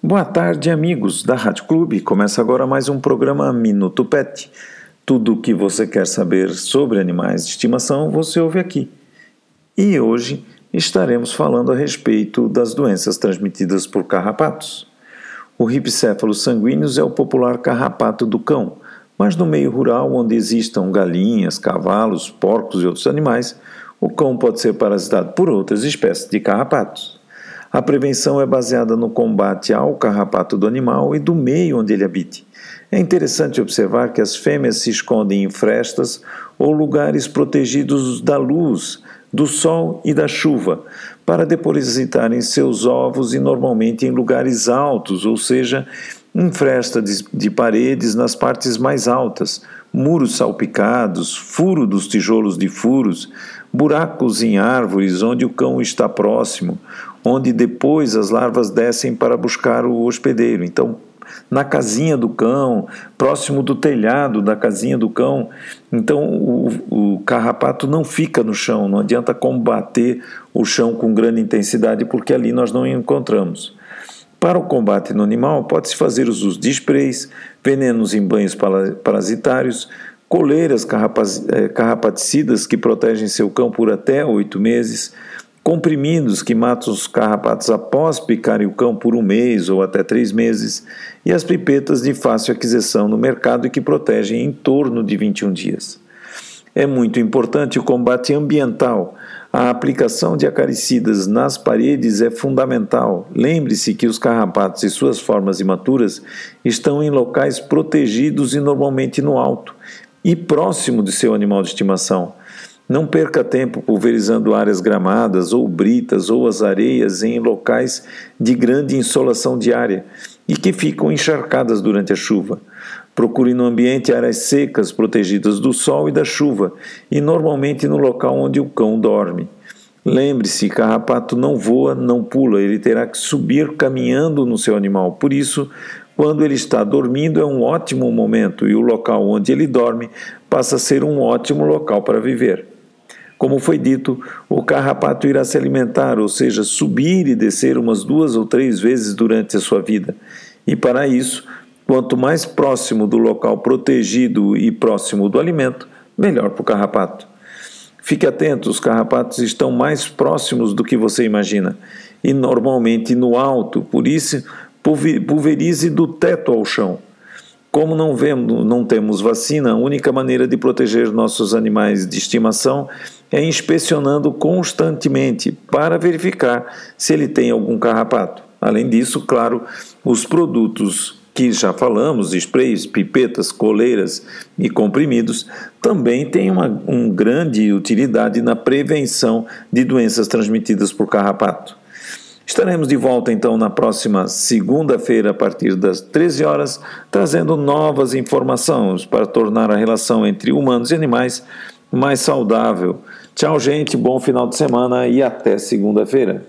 Boa tarde, amigos da Rádio Clube. Começa agora mais um programa Minuto Pet. Tudo o que você quer saber sobre animais de estimação você ouve aqui. E hoje estaremos falando a respeito das doenças transmitidas por carrapatos. O Ripcéfalos sanguíneos é o popular carrapato do cão, mas no meio rural, onde existam galinhas, cavalos, porcos e outros animais, o cão pode ser parasitado por outras espécies de carrapatos. A prevenção é baseada no combate ao carrapato do animal e do meio onde ele habite. É interessante observar que as fêmeas se escondem em frestas ou lugares protegidos da luz, do sol e da chuva, para depositarem seus ovos e normalmente em lugares altos, ou seja, em fresta de, de paredes nas partes mais altas, muros salpicados, furo dos tijolos de furos, buracos em árvores onde o cão está próximo, onde depois as larvas descem para buscar o hospedeiro. Então, na casinha do cão, próximo do telhado da casinha do cão. Então o, o, carrapato não fica no chão, não adianta combater o chão com grande intensidade, porque ali nós não encontramos. Para o combate no animal, pode-se fazer uso de sprays, venenos em banhos parasitários, coleiras eh, carrapaticidas que protegem seu cão por até oito meses, comprimidos que matam os carrapatos após picarem o cão por um mês ou até três meses, e as pipetas de fácil aquisição no mercado e que protegem em torno de 21 dias. É muito importante o combate ambiental. A aplicação de acaricidas nas paredes é fundamental. Lembre-se que os carrapatos e suas formas imaturas estão em locais protegidos e normalmente no alto e próximo de seu animal de estimação. Não perca tempo pulverizando áreas gramadas ou britas ou as areias em locais de grande insolação diária e que ficam encharcadas durante a chuva. Procure no ambiente áreas secas, protegidas do sol e da chuva, e normalmente no local onde o cão dorme. Lembre-se, carrapato não voa, não pula, ele terá que subir caminhando no seu animal. Por isso, quando ele está dormindo é um ótimo momento e o local onde ele dorme passa a ser um ótimo local para viver. Como foi dito, o carrapato irá se alimentar, ou seja, subir e descer umas duas ou três vezes durante a sua vida. E para isso, quanto mais próximo do local protegido e próximo do alimento, melhor para o carrapato. Fique atento, os carrapatos estão mais próximos do que você imagina e normalmente no alto, por isso pulverize do teto ao chão. Como não, vemos, não temos vacina, a única maneira de proteger nossos animais de estimação é inspecionando constantemente para verificar se ele tem algum carrapato. Além disso, claro, os produtos que já falamos, sprays, pipetas, coleiras e comprimidos, também têm uma, uma grande utilidade na prevenção de doenças transmitidas por carrapato. Estaremos de volta então na próxima segunda-feira, a partir das 13 horas, trazendo novas informações para tornar a relação entre humanos e animais mais saudável. Tchau, gente, bom final de semana e até segunda-feira.